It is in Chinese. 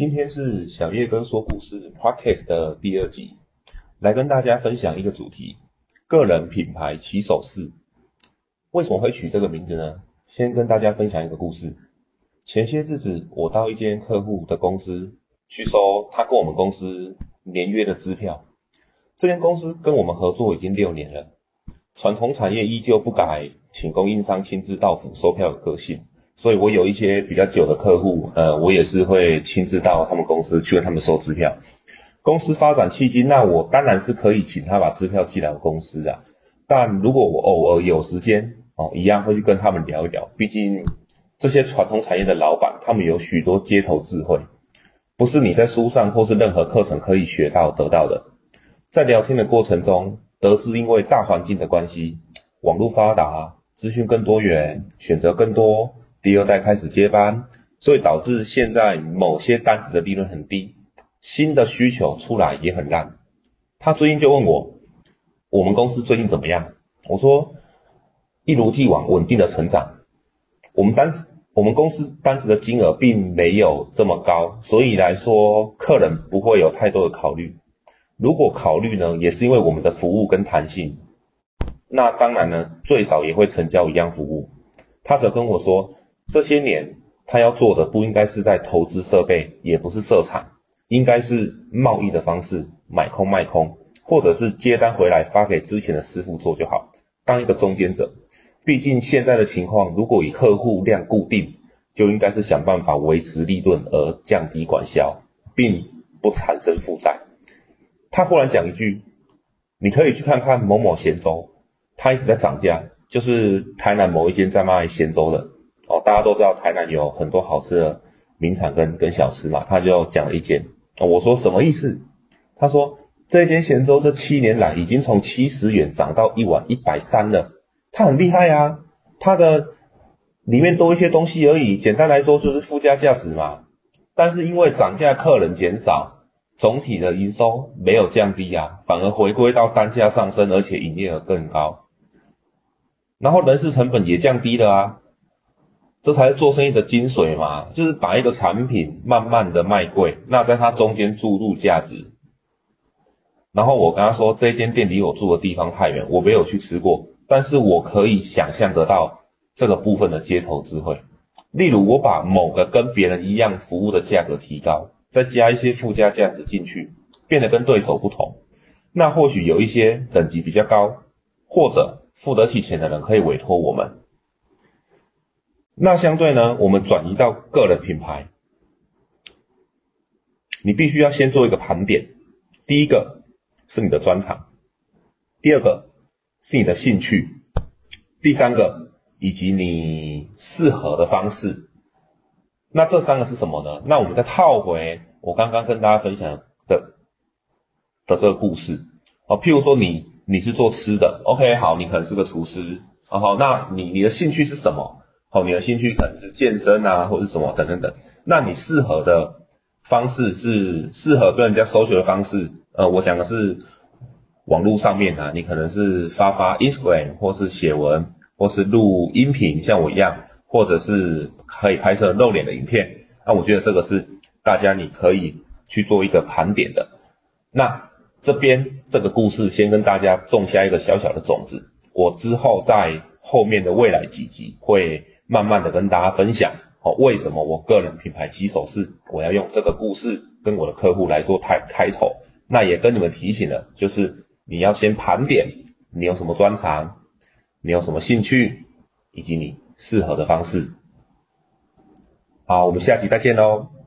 今天是小叶哥说故事 Podcast 的第二集，来跟大家分享一个主题：个人品牌起手式。为什么会取这个名字呢？先跟大家分享一个故事。前些日子，我到一间客户的公司去收他跟我们公司年约的支票。这间公司跟我们合作已经六年了，传统产业依旧不改，请供应商亲自到府收票的个性。所以我有一些比较久的客户，呃，我也是会亲自到他们公司去跟他们收支票。公司发展契机，那我当然是可以请他把支票寄来我公司的。但如果我偶尔有时间，哦，一样会去跟他们聊一聊。毕竟这些传统产业的老板，他们有许多街头智慧，不是你在书上或是任何课程可以学到得到的。在聊天的过程中，得知因为大环境的关系，网络发达，资讯更多元，选择更多。第二代开始接班，所以导致现在某些单子的利润很低，新的需求出来也很烂。他最近就问我，我们公司最近怎么样？我说一如既往稳定的成长。我们单子我们公司单子的金额并没有这么高，所以来说客人不会有太多的考虑。如果考虑呢，也是因为我们的服务跟弹性。那当然呢，最少也会成交一样服务。他则跟我说。这些年，他要做的不应该是在投资设备，也不是设厂，应该是贸易的方式，买空卖空，或者是接单回来发给之前的师傅做就好，当一个中间者。毕竟现在的情况，如果以客户量固定，就应该是想办法维持利润而降低管销，并不产生负债。他忽然讲一句：“你可以去看看某某咸粥，它一直在涨价，就是台南某一间在卖咸粥的。”哦，大家都知道台南有很多好吃的名产跟跟小吃嘛，他就讲了一间，我说什么意思？他说这间咸粥这七年来已经从七十元涨到一碗一百三了，他很厉害啊，他的里面多一些东西而已，简单来说就是附加价值嘛。但是因为涨价客人减少，总体的营收没有降低啊，反而回归到单价上升，而且营业额更高，然后人事成本也降低了啊。这才是做生意的精髓嘛，就是把一个产品慢慢的卖贵，那在它中间注入价值。然后我跟他说，这间店离我住的地方太远，我没有去吃过，但是我可以想象得到这个部分的街头智慧。例如，我把某个跟别人一样服务的价格提高，再加一些附加价值进去，变得跟对手不同，那或许有一些等级比较高或者付得起钱的人可以委托我们。那相对呢，我们转移到个人品牌，你必须要先做一个盘点。第一个是你的专长，第二个是你的兴趣，第三个以及你适合的方式。那这三个是什么呢？那我们再套回我刚刚跟大家分享的的这个故事。啊，譬如说你你是做吃的，OK，好，你可能是个厨师，好好，那你你的兴趣是什么？好，你的兴趣可能是健身啊，或者是什么等等等。那你适合的方式是适合跟人家搜寻的方式。呃，我讲的是网络上面啊，你可能是发发 Instagram，或是写文，或是录音频，像我一样，或者是可以拍摄露脸的影片。那我觉得这个是大家你可以去做一个盘点的。那这边这个故事先跟大家种下一个小小的种子，我之后在后面的未来几集会。慢慢的跟大家分享，哦，为什么我个人品牌起手是，我要用这个故事跟我的客户来做开开头，那也跟你们提醒了，就是你要先盘点你有什么专长，你有什么兴趣，以及你适合的方式。好，我们下期再见喽。